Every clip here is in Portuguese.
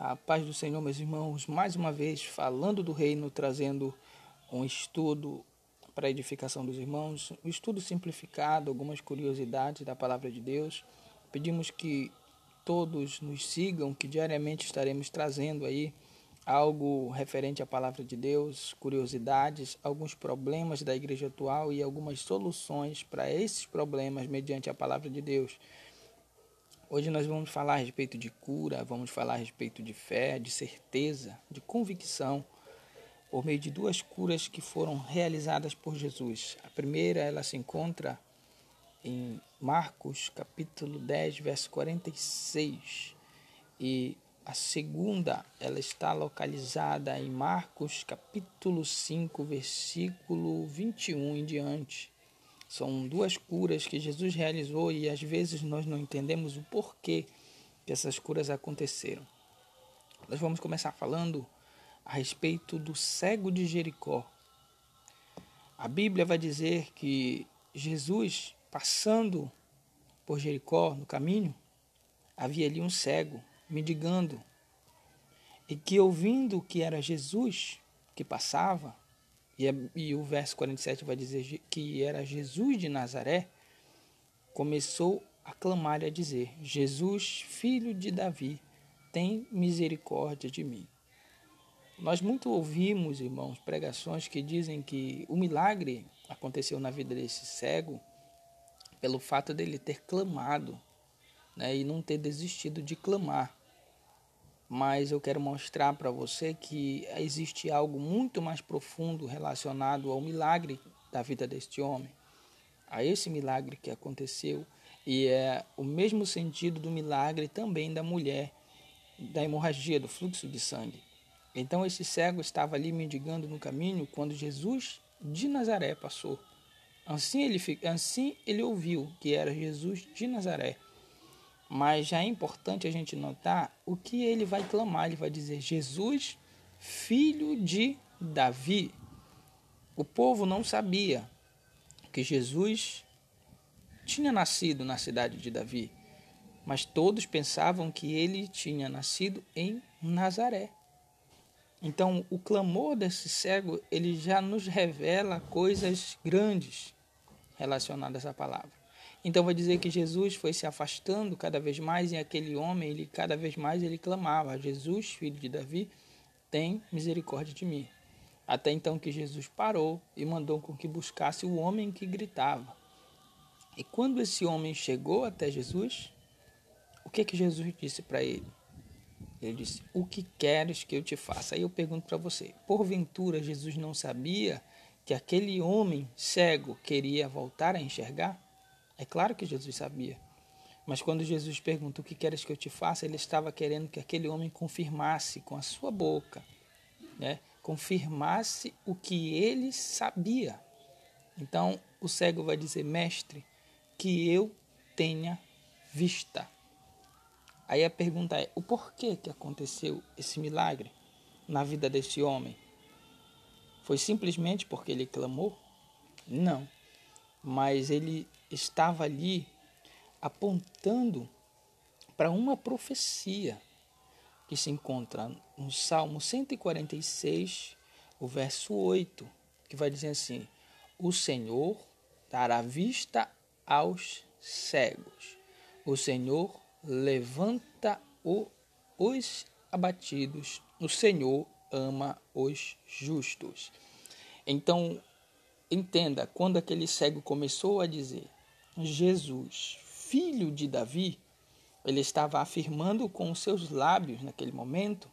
A paz do Senhor, meus irmãos, mais uma vez falando do reino, trazendo um estudo para a edificação dos irmãos, um estudo simplificado, algumas curiosidades da palavra de Deus. Pedimos que todos nos sigam, que diariamente estaremos trazendo aí algo referente à palavra de Deus, curiosidades, alguns problemas da igreja atual e algumas soluções para esses problemas mediante a palavra de Deus. Hoje nós vamos falar a respeito de cura, vamos falar a respeito de fé, de certeza, de convicção, por meio de duas curas que foram realizadas por Jesus. A primeira, ela se encontra em Marcos, capítulo 10, verso 46. E a segunda, ela está localizada em Marcos, capítulo 5, versículo 21 em diante. São duas curas que Jesus realizou e às vezes nós não entendemos o porquê que essas curas aconteceram. Nós vamos começar falando a respeito do cego de Jericó. A Bíblia vai dizer que Jesus, passando por Jericó no caminho, havia ali um cego mendigando e que ouvindo que era Jesus que passava, e, é, e o verso 47 vai dizer que era Jesus de Nazaré, começou a clamar e a dizer: Jesus, filho de Davi, tem misericórdia de mim. Nós muito ouvimos, irmãos, pregações que dizem que o milagre aconteceu na vida desse cego pelo fato dele ter clamado né, e não ter desistido de clamar mas eu quero mostrar para você que existe algo muito mais profundo relacionado ao milagre da vida deste homem, a esse milagre que aconteceu, e é o mesmo sentido do milagre também da mulher da hemorragia, do fluxo de sangue. Então esse cego estava ali mendigando no caminho quando Jesus de Nazaré passou. Assim ele, assim ele ouviu que era Jesus de Nazaré. Mas já é importante a gente notar o que ele vai clamar. Ele vai dizer: Jesus, filho de Davi. O povo não sabia que Jesus tinha nascido na cidade de Davi, mas todos pensavam que ele tinha nascido em Nazaré. Então, o clamor desse cego, ele já nos revela coisas grandes relacionadas à palavra. Então vai dizer que Jesus foi se afastando cada vez mais e aquele homem, ele cada vez mais ele clamava: Jesus, filho de Davi, tem misericórdia de mim. Até então que Jesus parou e mandou com que buscasse o homem que gritava. E quando esse homem chegou até Jesus, o que que Jesus disse para ele? Ele disse: "O que queres que eu te faça?" Aí eu pergunto para você: porventura Jesus não sabia que aquele homem cego queria voltar a enxergar? É claro que Jesus sabia. Mas quando Jesus pergunta o que queres que eu te faça, ele estava querendo que aquele homem confirmasse com a sua boca, né? confirmasse o que ele sabia. Então o cego vai dizer: Mestre, que eu tenha vista. Aí a pergunta é: o porquê que aconteceu esse milagre na vida desse homem? Foi simplesmente porque ele clamou? Não. Mas ele estava ali apontando para uma profecia que se encontra no Salmo 146, o verso 8, que vai dizer assim: O Senhor dará vista aos cegos, o Senhor levanta os abatidos, o Senhor ama os justos. Então, entenda, quando aquele cego começou a dizer: Jesus, filho de Davi, ele estava afirmando com seus lábios naquele momento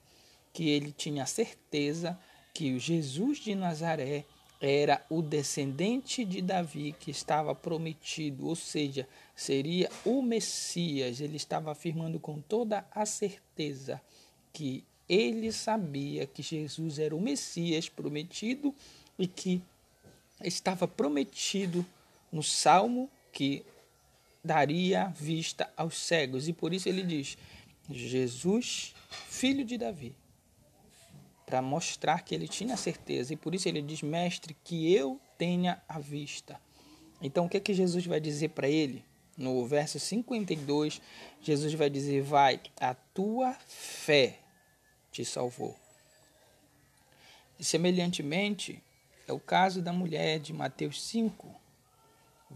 que ele tinha certeza que o Jesus de Nazaré era o descendente de Davi que estava prometido, ou seja, seria o Messias. Ele estava afirmando com toda a certeza que ele sabia que Jesus era o Messias prometido e que estava prometido no Salmo que daria vista aos cegos. E por isso ele diz: Jesus, filho de Davi. Para mostrar que ele tinha certeza. E por isso ele diz: Mestre, que eu tenha a vista. Então o que é que Jesus vai dizer para ele? No verso 52, Jesus vai dizer: Vai, a tua fé te salvou. E semelhantemente, é o caso da mulher de Mateus 5,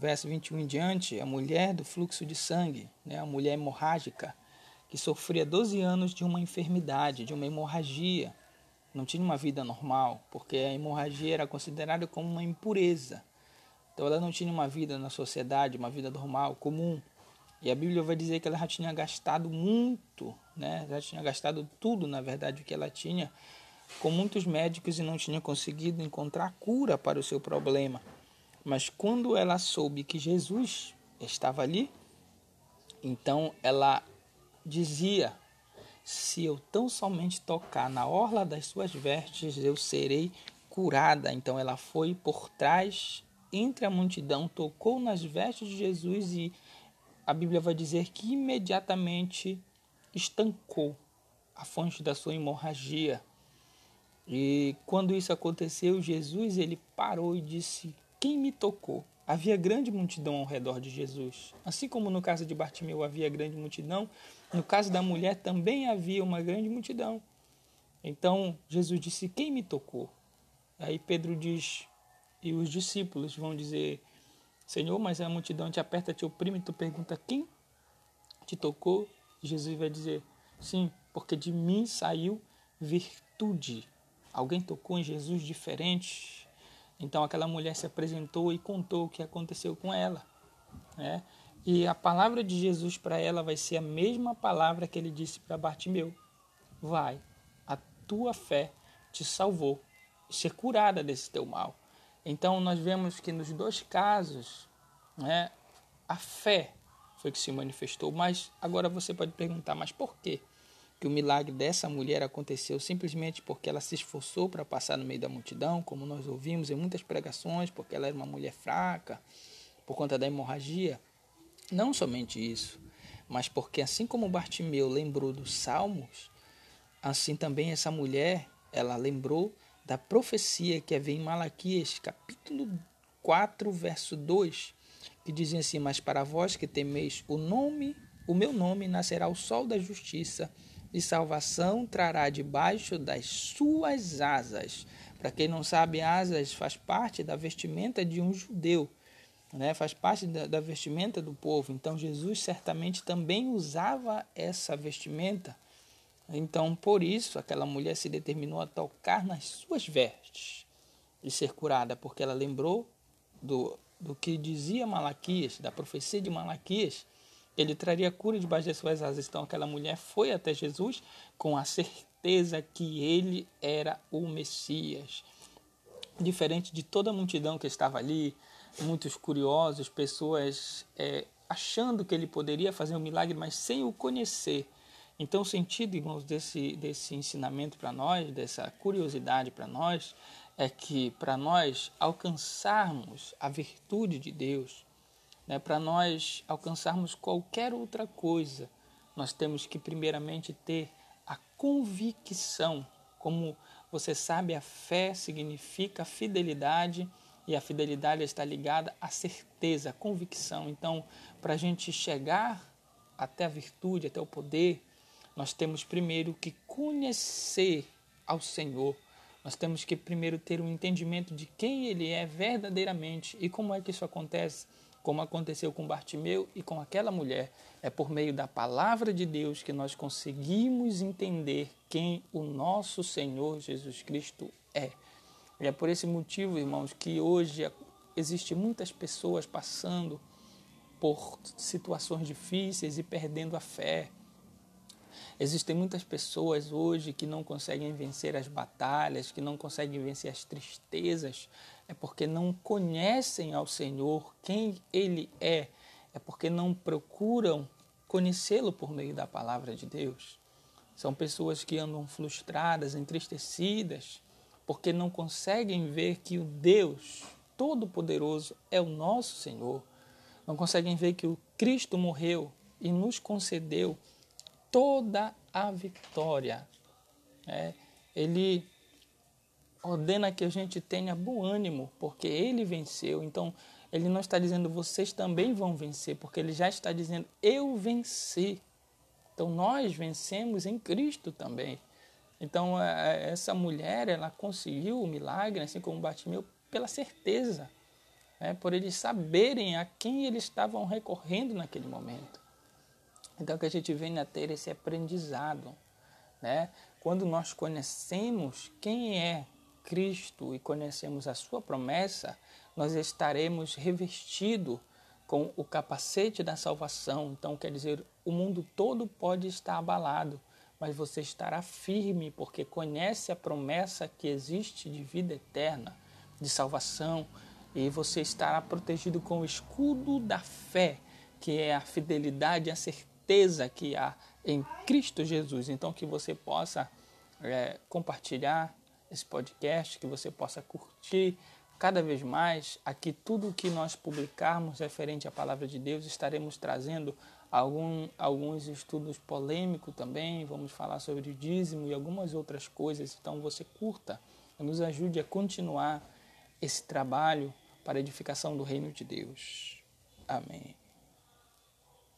verso 21 em diante, a mulher do fluxo de sangue, né, a mulher hemorrágica, que sofria 12 anos de uma enfermidade, de uma hemorragia. Não tinha uma vida normal, porque a hemorragia era considerada como uma impureza. Então ela não tinha uma vida na sociedade, uma vida normal, comum. E a Bíblia vai dizer que ela já tinha gastado muito, né? já tinha gastado tudo, na verdade, o que ela tinha, com muitos médicos e não tinha conseguido encontrar cura para o seu problema. Mas quando ela soube que Jesus estava ali, então ela dizia: Se eu tão somente tocar na orla das suas vestes, eu serei curada. Então ela foi por trás, entre a multidão, tocou nas vestes de Jesus e a Bíblia vai dizer que imediatamente estancou a fonte da sua hemorragia. E quando isso aconteceu, Jesus ele parou e disse: Quem me tocou? Havia grande multidão ao redor de Jesus. Assim como no caso de Bartimeu havia grande multidão, no caso da mulher também havia uma grande multidão. Então Jesus disse: Quem me tocou? Aí Pedro diz, e os discípulos vão dizer: Senhor, mas a multidão te aperta, te oprime, tu pergunta: Quem te tocou? Jesus vai dizer: Sim, porque de mim saiu virtude. Alguém tocou em Jesus diferente. Então aquela mulher se apresentou e contou o que aconteceu com ela. Né? E a palavra de Jesus para ela vai ser a mesma palavra que ele disse para Bartimeu: Vai, a tua fé te salvou, ser curada desse teu mal. Então nós vemos que nos dois casos, né, a fé foi que se manifestou. Mas agora você pode perguntar, mas por quê? Que o milagre dessa mulher aconteceu simplesmente porque ela se esforçou para passar no meio da multidão, como nós ouvimos em muitas pregações, porque ela era uma mulher fraca, por conta da hemorragia. Não somente isso, mas porque assim como Bartimeu lembrou dos salmos, assim também essa mulher, ela lembrou da profecia que havia em Malaquias, capítulo 4, verso 2, que dizia assim: Mas para vós que temeis o nome, o meu nome nascerá o sol da justiça de salvação trará debaixo das suas asas. Para quem não sabe, asas faz parte da vestimenta de um judeu, né? faz parte da, da vestimenta do povo. Então, Jesus certamente também usava essa vestimenta. Então, por isso, aquela mulher se determinou a tocar nas suas vestes e ser curada, porque ela lembrou do, do que dizia Malaquias, da profecia de Malaquias, ele traria cura debaixo das suas asas. Então aquela mulher foi até Jesus com a certeza que ele era o Messias. Diferente de toda a multidão que estava ali, muitos curiosos, pessoas é, achando que ele poderia fazer um milagre, mas sem o conhecer. Então, o sentido, irmãos, desse, desse ensinamento para nós, dessa curiosidade para nós, é que para nós alcançarmos a virtude de Deus, né, para nós alcançarmos qualquer outra coisa, nós temos que primeiramente ter a convicção. Como você sabe, a fé significa fidelidade e a fidelidade está ligada à certeza, à convicção. Então, para a gente chegar até a virtude, até o poder, nós temos primeiro que conhecer ao Senhor. Nós temos que primeiro ter um entendimento de quem Ele é verdadeiramente e como é que isso acontece como aconteceu com Bartimeu e com aquela mulher. É por meio da palavra de Deus que nós conseguimos entender quem o nosso Senhor Jesus Cristo é. E é por esse motivo, irmãos, que hoje existe muitas pessoas passando por situações difíceis e perdendo a fé. Existem muitas pessoas hoje que não conseguem vencer as batalhas, que não conseguem vencer as tristezas, é porque não conhecem ao Senhor quem Ele é, é porque não procuram conhecê-lo por meio da palavra de Deus. São pessoas que andam frustradas, entristecidas, porque não conseguem ver que o Deus Todo-Poderoso é o nosso Senhor. Não conseguem ver que o Cristo morreu e nos concedeu toda a vitória. É, ele ordena que a gente tenha bom ânimo, porque ele venceu. Então, ele não está dizendo vocês também vão vencer, porque ele já está dizendo eu venci. Então, nós vencemos em Cristo também. Então, é, é, essa mulher, ela conseguiu o milagre, assim como Bartimeu, pela certeza, né? por eles saberem a quem eles estavam recorrendo naquele momento. Então, que a gente vem a ter esse aprendizado, né? Quando nós conhecemos quem é Cristo e conhecemos a sua promessa, nós estaremos revestidos com o capacete da salvação. Então, quer dizer, o mundo todo pode estar abalado, mas você estará firme porque conhece a promessa que existe de vida eterna, de salvação, e você estará protegido com o escudo da fé, que é a fidelidade e a certeza que há em Cristo Jesus. Então, que você possa é, compartilhar esse podcast, que você possa curtir cada vez mais. Aqui, tudo que nós publicarmos referente à palavra de Deus, estaremos trazendo algum, alguns estudos polêmicos também. Vamos falar sobre o dízimo e algumas outras coisas. Então, você curta nos ajude a continuar esse trabalho para a edificação do reino de Deus. Amém.